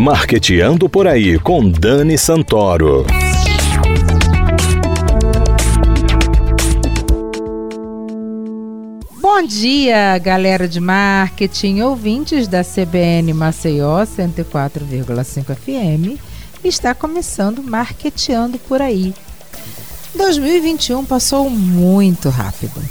Marqueteando por aí com Dani Santoro. Bom dia, galera de marketing, ouvintes da CBN Maceió 104,5 FM. Está começando Marqueteando por aí. 2021 passou muito rápido.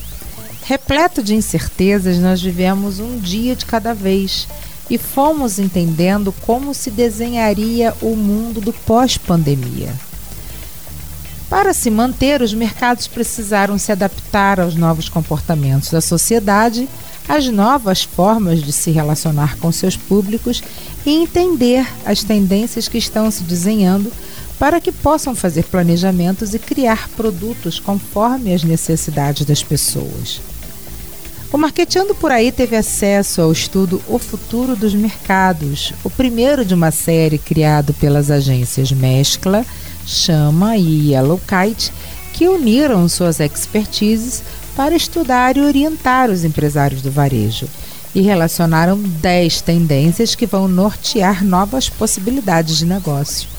Repleto de incertezas, nós vivemos um dia de cada vez e fomos entendendo como se desenharia o mundo do pós-pandemia. Para se manter, os mercados precisaram se adaptar aos novos comportamentos da sociedade, às novas formas de se relacionar com seus públicos e entender as tendências que estão se desenhando para que possam fazer planejamentos e criar produtos conforme as necessidades das pessoas. O Marqueteando por aí teve acesso ao estudo O Futuro dos Mercados, o primeiro de uma série criado pelas agências Mescla, Chama e Yellow Kite, que uniram suas expertises para estudar e orientar os empresários do varejo e relacionaram 10 tendências que vão nortear novas possibilidades de negócio.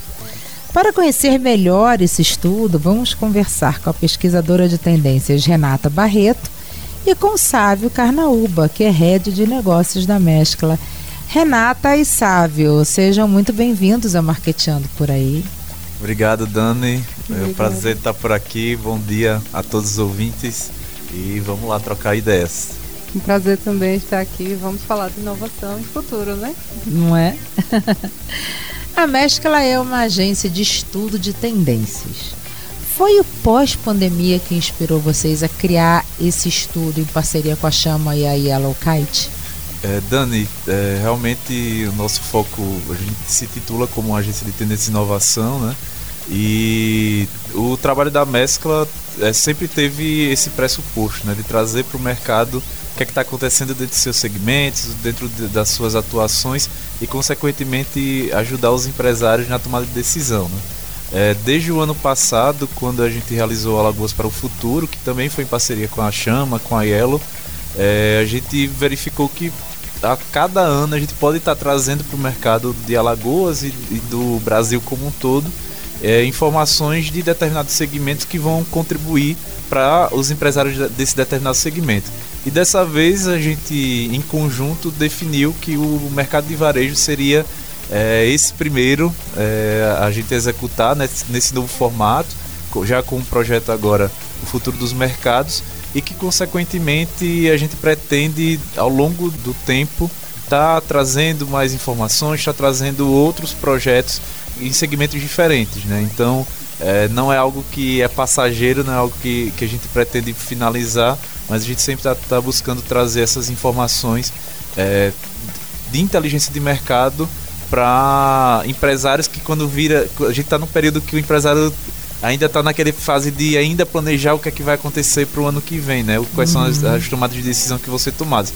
Para conhecer melhor esse estudo, vamos conversar com a pesquisadora de tendências Renata Barreto e com Sávio Carnaúba, que é head de negócios da Mescla. Renata e Sávio, sejam muito bem-vindos ao Marqueteando por aí. Obrigado, Dani. É um prazer estar por aqui. Bom dia a todos os ouvintes e vamos lá trocar ideias. Um prazer também estar aqui. Vamos falar de inovação e futuro, né? Não é? A Mescla é uma agência de estudo de tendências. Foi o pós-pandemia que inspirou vocês a criar esse estudo em parceria com a Chama e a Yellow Kite? É, Dani, é, realmente o nosso foco, a gente se titula como agência de tendência e inovação, né? E o trabalho da Mescla é, sempre teve esse pressuposto, né? De trazer para o mercado o que é está acontecendo dentro de seus segmentos, dentro de, das suas atuações e, consequentemente, ajudar os empresários na tomada de decisão. Né? É, desde o ano passado, quando a gente realizou Alagoas para o Futuro, que também foi em parceria com a Chama, com a Yellow, é, a gente verificou que a cada ano a gente pode estar trazendo para o mercado de Alagoas e, e, do Brasil como um todo é, informações de determinados segmentos que vão contribuir para os empresários desse determinado segmento. E dessa vez a gente, em conjunto, definiu que o mercado de varejo seria é, esse primeiro é, a gente executar nesse, nesse novo formato, já com o projeto agora O Futuro dos Mercados, e que, consequentemente, a gente pretende, ao longo do tempo, estar tá trazendo mais informações, estar tá trazendo outros projetos em segmentos diferentes. Né? Então, é, não é algo que é passageiro, não é algo que, que a gente pretende finalizar, mas a gente sempre está tá buscando trazer essas informações é, de inteligência de mercado para empresários que quando vira. A gente está num período que o empresário ainda está naquela fase de ainda planejar o que é que vai acontecer para o ano que vem, né? Quais uhum. são as, uhum. as, tomadas de decisão que vão ser tomadas,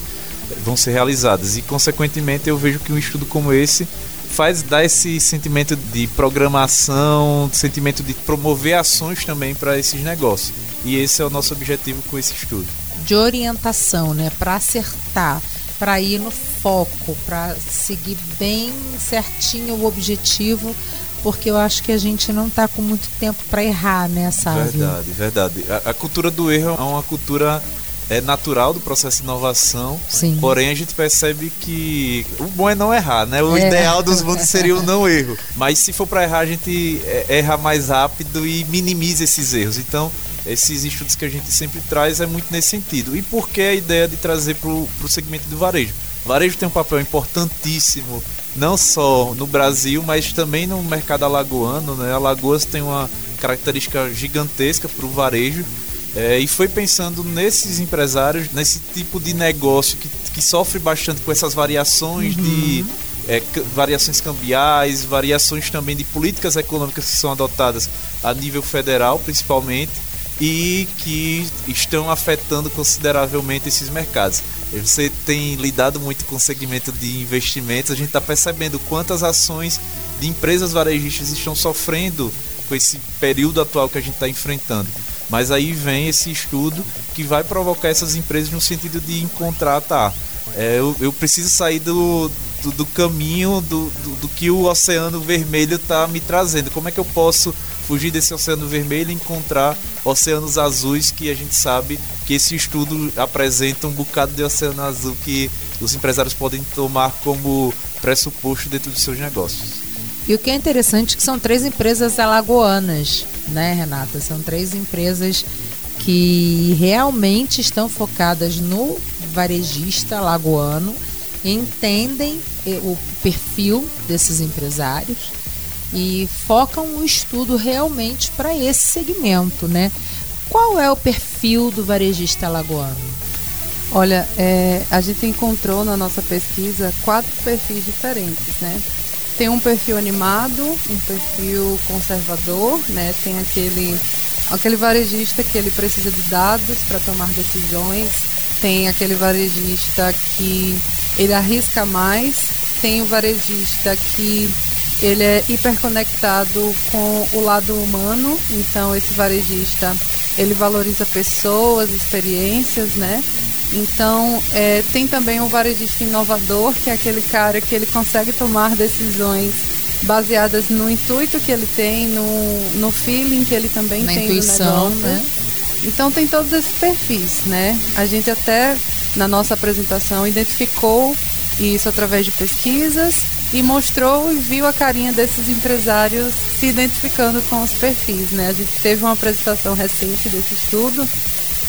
vão ser realizadas. E consequentemente eu vejo que um estudo como esse faz dar esse sentimento de programação, sentimento de promover ações também para esses negócios. E esse é o nosso objetivo com esse estudo. De orientação, né, para acertar, para ir no foco, para seguir bem certinho o objetivo, porque eu acho que a gente não está com muito tempo para errar, né, sabe? Verdade, verdade. A, a cultura do erro é uma cultura é natural do processo de inovação. Sim. Porém, a gente percebe que o bom é não errar, né? O é. ideal dos mundos seria o não erro. Mas se for para errar, a gente é, erra mais rápido e minimiza esses erros. Então, esses estudos que a gente sempre traz é muito nesse sentido. E por que a ideia de trazer para o segmento do varejo? O varejo tem um papel importantíssimo, não só no Brasil, mas também no mercado alagoano. Né? Alagoas tem uma característica gigantesca para o varejo é, e foi pensando nesses empresários, nesse tipo de negócio que, que sofre bastante com essas variações uhum. de é, variações cambiais, variações também de políticas econômicas que são adotadas a nível federal, principalmente, e que estão afetando consideravelmente esses mercados. Você tem lidado muito com o segmento de investimentos, a gente está percebendo quantas ações de empresas varejistas estão sofrendo com esse período atual que a gente está enfrentando. Mas aí vem esse estudo que vai provocar essas empresas no sentido de encontrar, tá? É, eu, eu, preciso sair do, do, do caminho do, do, do, que o Oceano Vermelho está me trazendo. Como é que eu posso fugir desse Oceano Vermelho e encontrar oceanos azuis que a gente sabe que esse estudo apresenta um bocado de oceano azul que os empresários podem tomar como pressuposto dentro dos seus negócios. E o que é interessante é que são três empresas alagoanas, né, Renata? São três empresas que realmente estão focadas no varejista alagoano, entendem eh, o perfil desses empresários e focam o estudo realmente para esse segmento, né? Qual é o perfil do varejista alagoano? Olha, é, a gente encontrou na nossa pesquisa quatro perfis diferentes, né? Tem um perfil animado, um perfil conservador, né? Tem aquele aquele varejista que ele precisa de dados para tomar decisões, tem aquele varejista que ele arrisca mais, tem o varejista que ele é hiperconectado com o lado humano, então esse varejista ele valoriza pessoas, experiências, né? Então, é, tem também um varejista inovador, que é aquele cara que ele consegue tomar decisões baseadas no intuito que ele tem, no, no feeling que ele também Na tem intuição, no negócio. né? Então tem todos esses perfis, né? A gente até na nossa apresentação identificou isso através de pesquisas e mostrou e viu a carinha desses empresários se identificando com os perfis, né? A gente teve uma apresentação recente desse estudo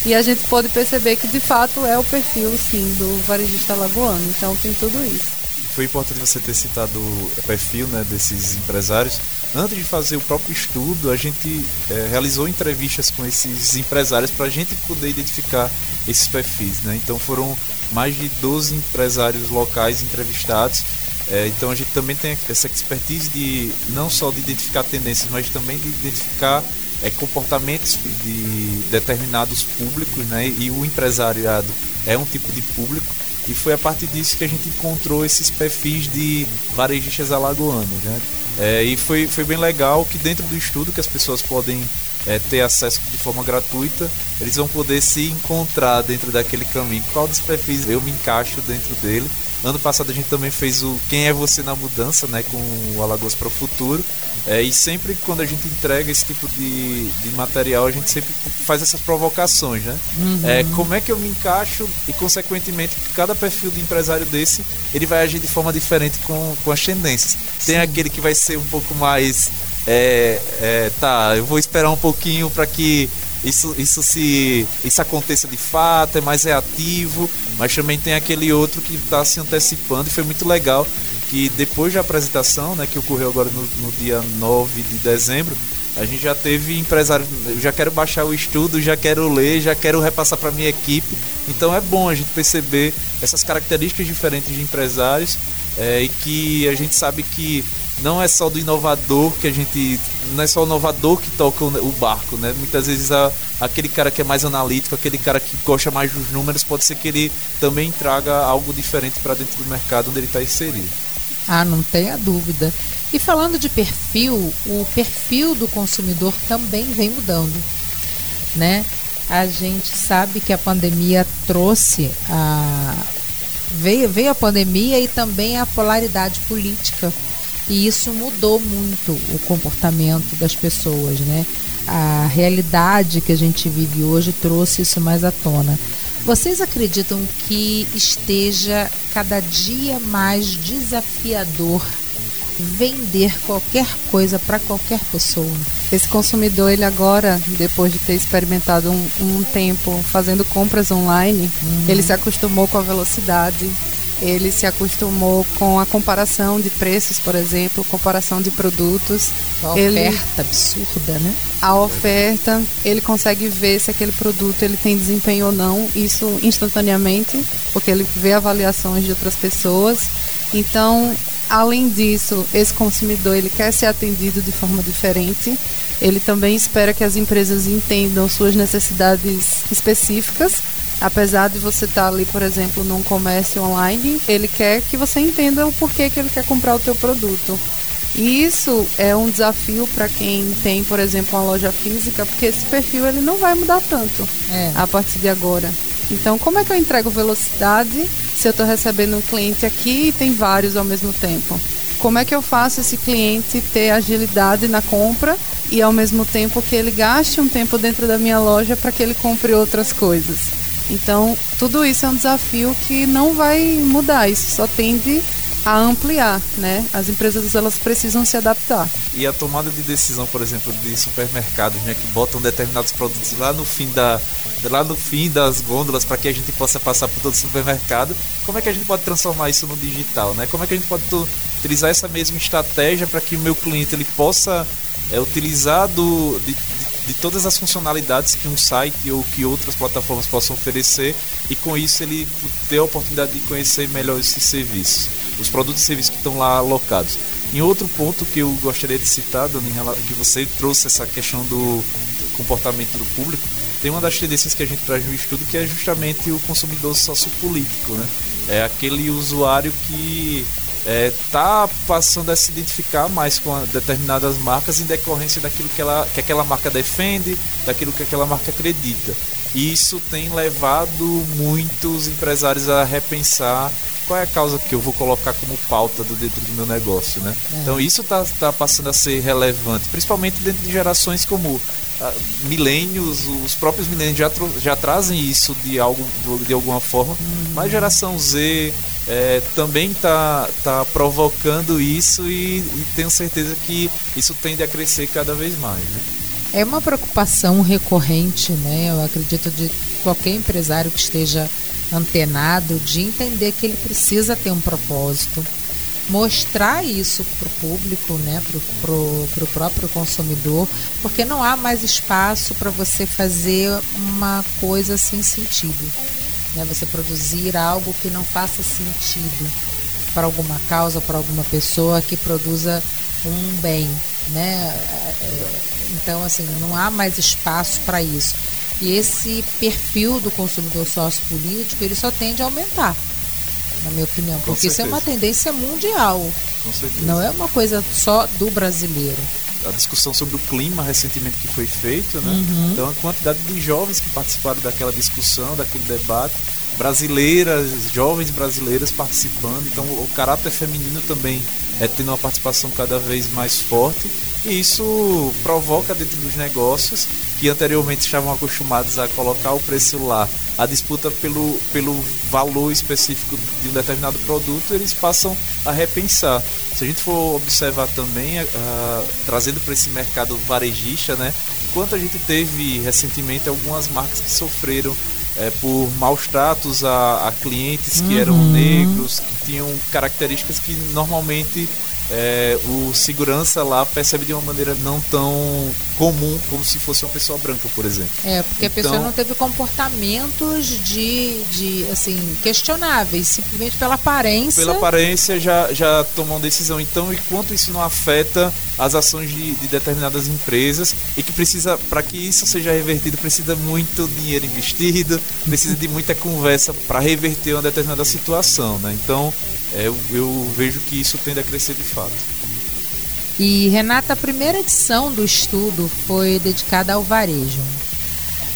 e a gente pôde perceber que de fato é o perfil, sim, do varejista lagoano. Então tem tudo isso. Foi importante você ter citado o perfil né, desses empresários. Antes de fazer o próprio estudo, a gente é, realizou entrevistas com esses empresários para a gente poder identificar esses perfis. Né? Então foram mais de 12 empresários locais entrevistados. É, então a gente também tem essa expertise de não só de identificar tendências, mas também de identificar é, comportamentos de determinados públicos, né? E o empresariado é um tipo de público. E foi a partir disso que a gente encontrou esses perfis de varejistas alagoanos, né? É, e foi, foi bem legal que dentro do estudo que as pessoas podem é, ter acesso de forma gratuita, eles vão poder se encontrar dentro daquele caminho. Qual dos perfis eu me encaixo dentro dele? Ano passado a gente também fez o Quem é Você na Mudança, né, com o Alagoas para o Futuro. É, e sempre quando a gente entrega esse tipo de, de material, a gente sempre faz essas provocações, né? Uhum. É, como é que eu me encaixo e, consequentemente, cada perfil de empresário desse, ele vai agir de forma diferente com, com as tendências. Tem Sim. aquele que vai ser um pouco mais... É, é, tá, eu vou esperar um pouquinho para que isso, isso se isso aconteça de fato, é mais reativo, mas também tem aquele outro que está se antecipando e foi muito legal que depois da apresentação, né, que ocorreu agora no, no dia 9 de dezembro, a gente já teve empresários, eu já quero baixar o estudo, já quero ler, já quero repassar para minha equipe. Então é bom a gente perceber essas características diferentes de empresários é, e que a gente sabe que não é só do inovador que a gente. Não é só o inovador que toca o, barco, né? Muitas vezes a, aquele cara que é mais analítico, aquele cara que gosta mais dos números, pode ser que ele também traga algo diferente para dentro do mercado onde ele está inserido. Ah, não tenha dúvida. E falando de perfil, o perfil do consumidor também vem mudando, né? A gente sabe que a pandemia trouxe a veio, veio a pandemia e também a polaridade política e isso mudou muito o comportamento das pessoas, né? A realidade que a gente vive hoje trouxe isso mais à tona. Vocês acreditam que esteja cada dia mais desafiador vender qualquer coisa para qualquer pessoa? Esse consumidor, ele agora, depois de ter experimentado um, um tempo fazendo compras online, uhum. ele se acostumou com a velocidade, ele se acostumou com a comparação de preços, por exemplo, comparação de produtos. A ele, oferta absurda, né? A oferta, ele consegue ver se aquele produto ele tem desempenho ou não, isso instantaneamente, porque ele vê avaliações de outras pessoas. Então, além disso, esse consumidor ele quer ser atendido de forma diferente. Ele também espera que as empresas entendam suas necessidades específicas apesar de você estar ali, por exemplo, num comércio online, ele quer que você entenda o porquê que ele quer comprar o teu produto. E isso é um desafio para quem tem, por exemplo, uma loja física, porque esse perfil ele não vai mudar tanto É. a partir de agora. Então, como é que eu entrego velocidade se eu estou recebendo um cliente aqui e tem vários ao mesmo tempo? Como é que eu faço esse cliente ter agilidade na compra e ao mesmo tempo que ele gaste um tempo dentro da minha loja para que ele compre outras coisas? Então, tudo isso é um desafio que não vai mudar, isso só tende a ampliar, né? As empresas elas precisam se adaptar. E a tomada de decisão, por exemplo, de supermercados, né, que botam determinados produtos lá no fim da lá no fim das gôndolas para que a gente possa passar por todo o supermercado. Como é que a gente pode transformar isso no digital, né? Como é que a gente pode utilizar essa mesma estratégia para que o meu cliente ele possa é, utilizar do, de, de todas as funcionalidades que um site ou que outras plataformas possam oferecer e com isso ele ter a oportunidade de conhecer melhor esses serviços, os produtos e serviços que estão lá alocados. Em outro ponto que eu gostaria de citar, que você trouxe essa questão do comportamento do público, tem uma das tendências que a gente traz no estudo que é justamente o consumidor sociopolítico, né? É aquele usuário que é, tá passando a se identificar mais com determinadas marcas em decorrência daquilo que, ela, que aquela marca defende, daquilo que aquela marca acredita. E isso tem levado muitos empresários a repensar qual é a causa que eu vou colocar como pauta do dentro do meu negócio, né? É. Então isso está tá passando a ser relevante, principalmente dentro de gerações como uh, milênios, os próprios milênios já, já trazem isso de, algo, de alguma forma, hum. mas geração Z, é, também está tá provocando isso e, e, tenho certeza que isso tende a crescer cada vez mais. Né? É uma preocupação recorrente, né? Eu acredito de qualquer empresário que esteja antenado de entender que ele precisa ter um propósito, mostrar isso para o público, né, para o próprio consumidor, porque não há mais espaço para você fazer uma coisa sem sentido né? Você produzir algo que não faça sentido para alguma causa, para alguma pessoa que produza um bem, né? Então, assim, não há mais espaço para isso. E esse perfil do consumidor sociopolítico, ele só tende a aumentar, na minha opinião, porque isso é uma tendência mundial. Não é uma coisa só do brasileiro a discussão sobre o clima recentemente que foi feito, né? Uhum. Então a quantidade de jovens que participaram daquela discussão, daquele debate, brasileiras, jovens brasileiras participando, então o caráter feminino também é tendo uma participação cada vez mais forte e isso provoca dentro dos negócios que anteriormente estavam acostumados a colocar o preço lá, a disputa pelo, pelo valor específico de um determinado produto, eles passam a repensar. Se a gente for observar também, uh, trazendo para esse mercado varejista, né, enquanto a gente teve recentemente algumas marcas que sofreram é, por maus tratos a, a clientes que uhum. eram negros, que tinham características que normalmente é, o segurança lá percebe de uma maneira não tão comum como se fosse uma pessoa branca, por exemplo. É, porque então, a pessoa não teve comportamentos de, de assim, questionáveis, simplesmente pela aparência. Pela aparência já, já tomou uma decisão. Então, enquanto isso não afeta as ações de, de determinadas empresas e que precisa, para que isso seja revertido, precisa muito dinheiro investido, precisa de muita conversa para reverter uma determinada situação, né? Então, eu, eu vejo que isso tende a crescer de fato. E Renata, a primeira edição do estudo foi dedicada ao varejo.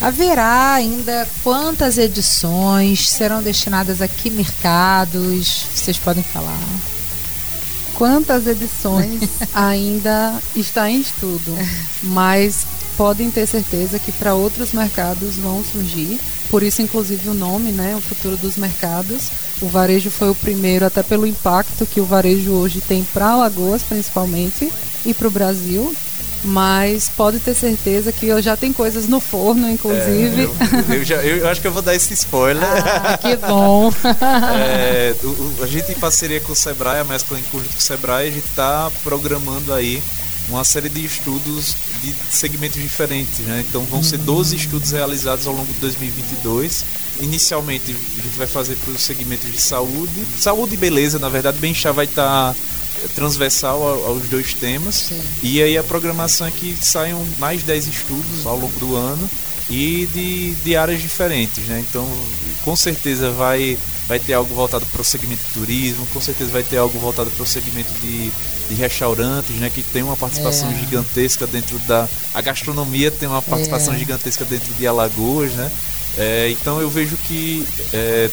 Haverá ainda quantas edições serão destinadas a que mercados? Vocês podem falar. Quantas edições ainda está em estudo, mas podem ter certeza que para outros mercados vão surgir. Por isso, inclusive, o nome, né, o futuro dos mercados. O varejo foi o primeiro, até pelo impacto que o varejo hoje tem para Alagoas, principalmente, e para o Brasil. Mas pode ter certeza que eu já tenho coisas no forno, inclusive. É, eu, eu, já, eu, acho que eu vou dar esse spoiler. Ah, que bom! é, a gente, em parceria com o Sebrae, a Mescla em conjunto com o Sebrae, a gente está programando aí uma série de estudos de segmentos diferentes, né? Então vão ser 12 estudos realizados ao longo de 2022. Inicialmente a gente vai fazer para os segmentos de saúde, saúde e beleza, na verdade, bem-estar vai estar tá transversal aos dois temas. Sim. E aí a programação é que saiam mais 10 estudos ao longo do ano e de, de áreas diferentes, né? Então, com certeza vai vai ter algo voltado para o segmento de turismo, com certeza vai ter algo voltado para o segmento de de restaurantes, né, que tem uma participação é. gigantesca dentro da a gastronomia tem uma participação é. gigantesca dentro de Alagoas, né? É, então eu vejo que é,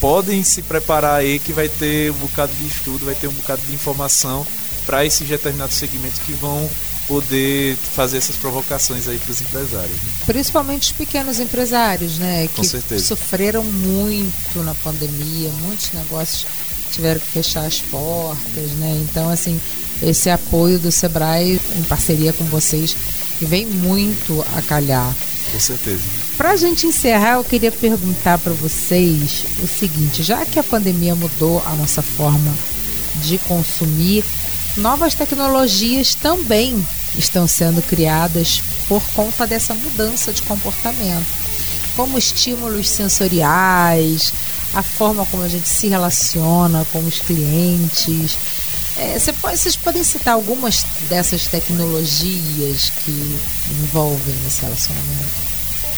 podem se preparar aí que vai ter um bocado de estudo, vai ter um bocado de informação para esses determinados segmentos que vão poder fazer essas provocações aí para os empresários. Né? Principalmente os pequenos empresários, né? Com que certeza. sofreram muito na pandemia, muitos negócios tiveram que fechar as portas, né? Então, assim, esse apoio do Sebrae em parceria com vocês vem muito a calhar. Com certeza. Para a gente encerrar, eu queria perguntar para vocês o seguinte: já que a pandemia mudou a nossa forma de consumir, novas tecnologias também estão sendo criadas por conta dessa mudança de comportamento, como estímulos sensoriais, a forma como a gente se relaciona com os clientes. É, vocês podem citar algumas dessas tecnologias que envolvem esse relacionamento?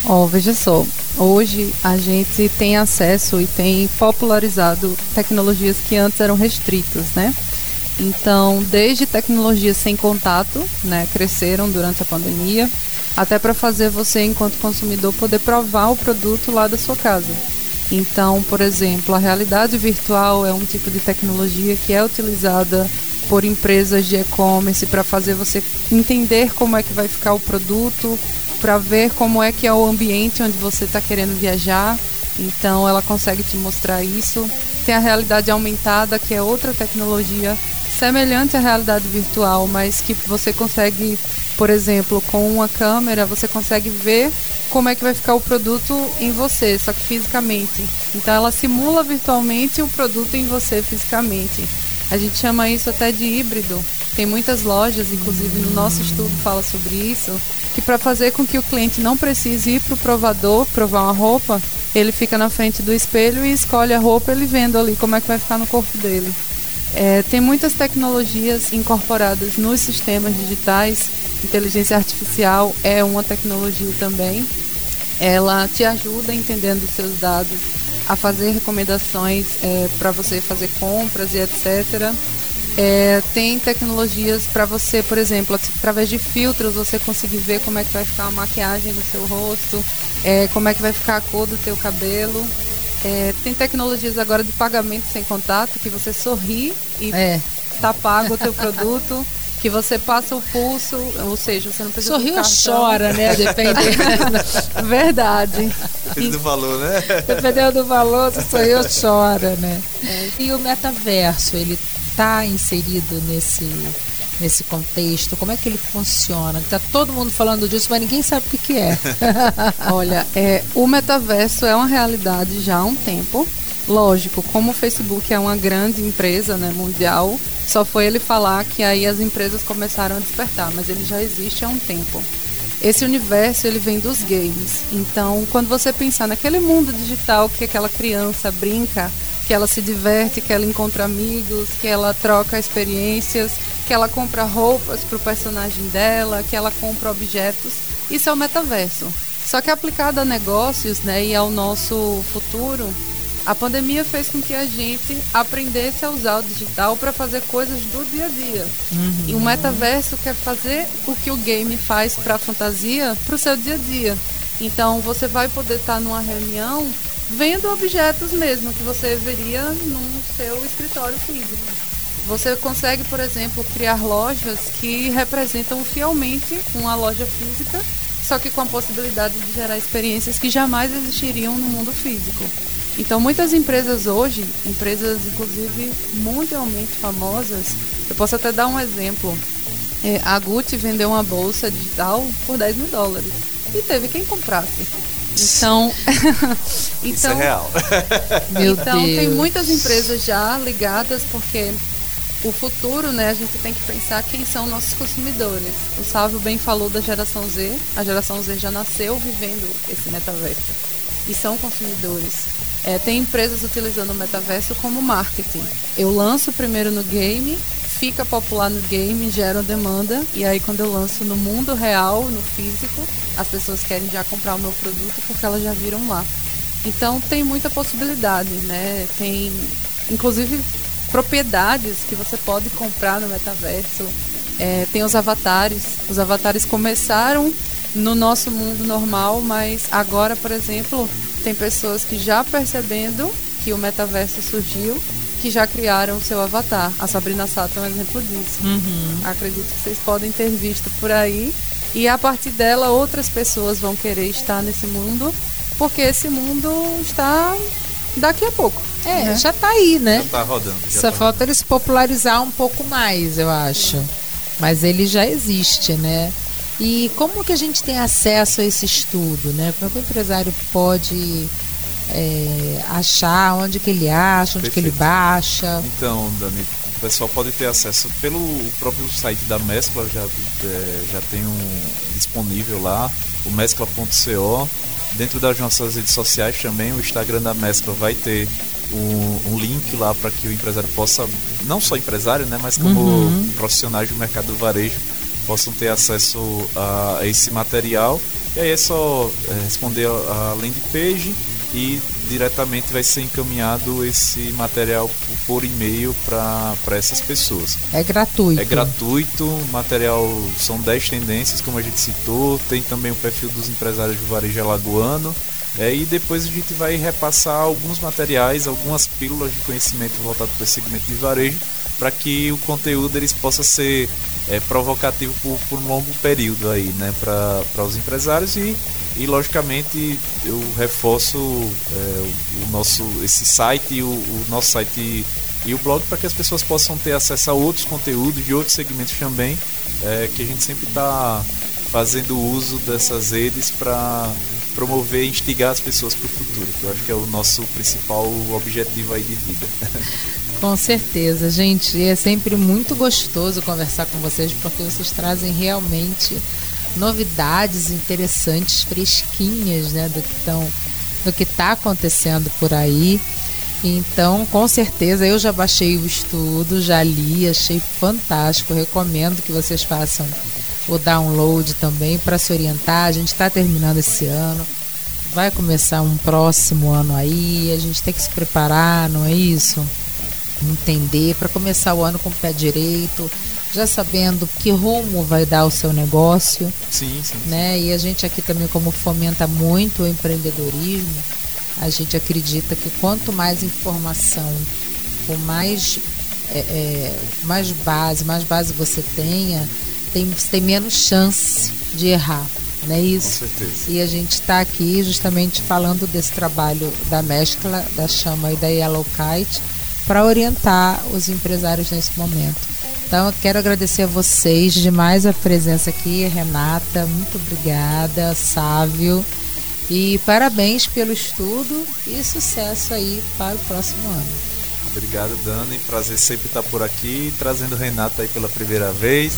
Oh, veja só, hoje a gente tem acesso e tem popularizado tecnologias que antes eram restritas, né? Então, desde tecnologias sem contato, né, cresceram durante a pandemia, até para fazer você, enquanto consumidor, poder provar o produto lá da sua casa. Então, por exemplo, a realidade virtual é um tipo de tecnologia que é utilizada por empresas de e-commerce para fazer você entender como é que vai ficar o produto, para ver como é que é o ambiente onde você está querendo viajar. Então, ela consegue te mostrar isso. Tem a realidade aumentada, que é outra tecnologia semelhante à realidade virtual, mas que você consegue, por exemplo, com uma câmera, você consegue ver como é que vai ficar o produto em você, só que fisicamente. Então ela simula virtualmente o produto em você fisicamente. A gente chama isso até de híbrido. Tem muitas lojas, inclusive no nosso estudo fala sobre isso, que para fazer com que o cliente não precise ir para o provador provar uma roupa, ele fica na frente do espelho e escolhe a roupa, ele vendo ali como é que vai ficar no corpo dele. É, tem muitas tecnologias incorporadas nos sistemas digitais. Inteligência artificial é uma tecnologia também. Ela te ajuda entendendo os seus dados a fazer recomendações é, para você fazer compras e etc. É, tem tecnologias para você, por exemplo, através de filtros, você conseguir ver como é que vai ficar a maquiagem no seu rosto, é, como é que vai ficar a cor do teu cabelo. É, tem tecnologias agora de pagamento sem contato, que você sorri e é. tá pago o teu produto. que você passa o pulso, ou seja, você não precisa Sorriu ou chora, né? Dependendo. Verdade. Dependendo do valor, né? Dependendo do valor, você sorriu ou chora, né? É. E o metaverso, ele tá inserido nesse nesse contexto? Como é que ele funciona? Está todo mundo falando disso, mas ninguém sabe o que, que é. Olha, é, o metaverso é uma realidade já há um tempo. Lógico, como o Facebook é uma grande empresa né, mundial, só foi ele falar que aí as empresas começaram a despertar, mas ele já existe há um tempo. Esse universo ele vem dos games. Então, quando você pensar naquele mundo digital que aquela criança brinca, que ela se diverte, que ela encontra amigos, que ela troca experiências, que ela compra roupas para o personagem dela, que ela compra objetos. Isso é o metaverso. Só que aplicado a negócios né, e ao nosso futuro, a pandemia fez com que a gente aprendesse a usar o digital para fazer coisas do dia a dia. Uhum. E o metaverso quer fazer o que o game faz para a fantasia para o seu dia a dia. Então você vai poder estar tá numa reunião vendo objetos mesmo que você veria no seu escritório físico. Você consegue, por exemplo, criar lojas que representam fielmente uma loja física, só que com a possibilidade de gerar experiências que jamais existiriam no mundo físico. Então, muitas empresas hoje, empresas inclusive mundialmente famosas, eu posso até dar um exemplo. É, a Gucci vendeu uma bolsa digital por 10 mil dólares e teve quem comprasse. Então, então Isso é então, real. Meu então Deus. tem muitas empresas já ligadas porque o futuro, né, a gente tem que pensar quem são nossos consumidores. O Sávio bem falou da geração Z. A geração Z já nasceu vivendo esse metaverso e são consumidores. É, tem empresas utilizando o metaverso como marketing. Eu lanço primeiro no game, fica popular no game, gera demanda, e aí quando eu lanço no mundo real, no físico, as pessoas querem já comprar o meu produto porque elas já viram lá. Então tem muita possibilidade, né? Tem inclusive propriedades que você pode comprar no metaverso. É, tem os avatares. Os avatares começaram no nosso mundo normal, mas agora, por exemplo, tem pessoas que já percebendo que o metaverso surgiu, que já criaram o seu avatar. A Sabrina Sato é um exemplo disso. Uhum. Acredito que vocês podem ter visto por aí. E a partir dela, outras pessoas vão querer estar nesse mundo, porque esse mundo está daqui a pouco. É, né? já tá aí, né? Já tá rodando. já Só tá falta ele se popularizar um pouco mais, eu acho. Mas ele já existe, né? E como que a gente tem acesso a esse estudo, né? Como é que o empresário pode é, achar onde que ele acha, onde que ele Perfeito. baixa? Então, Dani, o pessoal pode ter acesso pelo próprio site da Mescla, já, é, já tem um disponível lá, o mescla.co. Dentro das nossas redes sociais também, o Instagram da Mescla vai ter um, um link lá para que o empresário possa, não só empresário, né, mas como Uhum. profissionais do mercado do varejo, possam ter acesso a esse material. E aí é só é, responder a landing page e diretamente vai ser encaminhado esse material por, e-mail para essas pessoas. É gratuito. É gratuito, o material são 10 tendências, como a gente citou, tem também o perfil dos empresários do varejo alagoano. É, e depois a gente vai repassar alguns materiais, algumas pílulas de conhecimento voltado para o segmento de varejo, para que o conteúdo eles possa ser é, provocativo por, por um longo período aí, né, para os empresários e, e logicamente eu reforço é, o, o nosso esse site, o, o nosso site e o blog para que as pessoas possam ter acesso a outros conteúdos de outros segmentos também, é, que a gente sempre está fazendo uso dessas redes para promover e instigar as pessoas para o futuro, que eu acho que é o nosso principal objetivo aí de vida. Com certeza, gente. É sempre muito gostoso conversar com vocês porque vocês trazem realmente novidades interessantes, fresquinhas, né, do que estão, do que está acontecendo por aí. Então, com certeza, eu já baixei o estudo, já li, achei fantástico. Recomendo que vocês façam o download também para se orientar. A gente está terminando esse ano, vai começar um próximo ano aí. A gente tem que se preparar, não é isso? entender para começar o ano com o pé direito, já sabendo que rumo vai dar o seu negócio, Sim, sim. né? E a gente aqui também como fomenta muito o empreendedorismo, a gente acredita que quanto mais informação, com mais é, é, mais base, mais base você tenha, tem, você tem menos chance de errar, não é Com isso? certeza. E a gente está aqui justamente falando desse trabalho da mescla, da chama e da Yellow Kite para orientar os empresários nesse momento. Então eu quero agradecer a vocês demais a presença aqui, Renata, muito obrigada, Sávio. E parabéns pelo estudo e sucesso aí para o próximo ano. Obrigado, Dani. Prazer sempre estar por aqui, trazendo o Renato aí pela primeira vez,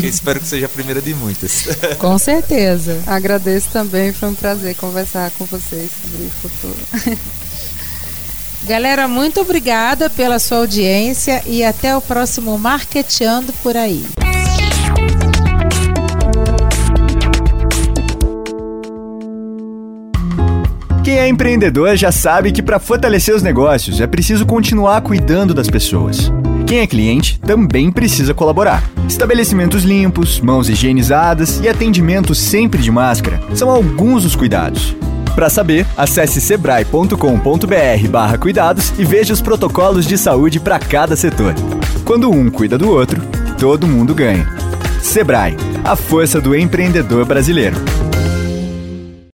que espero que seja a primeira de muitas. Com certeza. Agradeço também, foi um prazer conversar com vocês sobre o futuro. Galera, muito obrigada pela sua audiência e até o próximo Marqueteando por aí. É empreendedor já sabe que para fortalecer os negócios é preciso continuar cuidando das pessoas. Quem é cliente também precisa colaborar. Estabelecimentos limpos, mãos higienizadas e atendimento sempre de máscara são alguns dos cuidados. Para saber, acesse sebrae.com.br/barra cuidados e veja os protocolos de saúde para cada setor. Quando um cuida do outro, todo mundo ganha. Sebrae, a força do empreendedor brasileiro.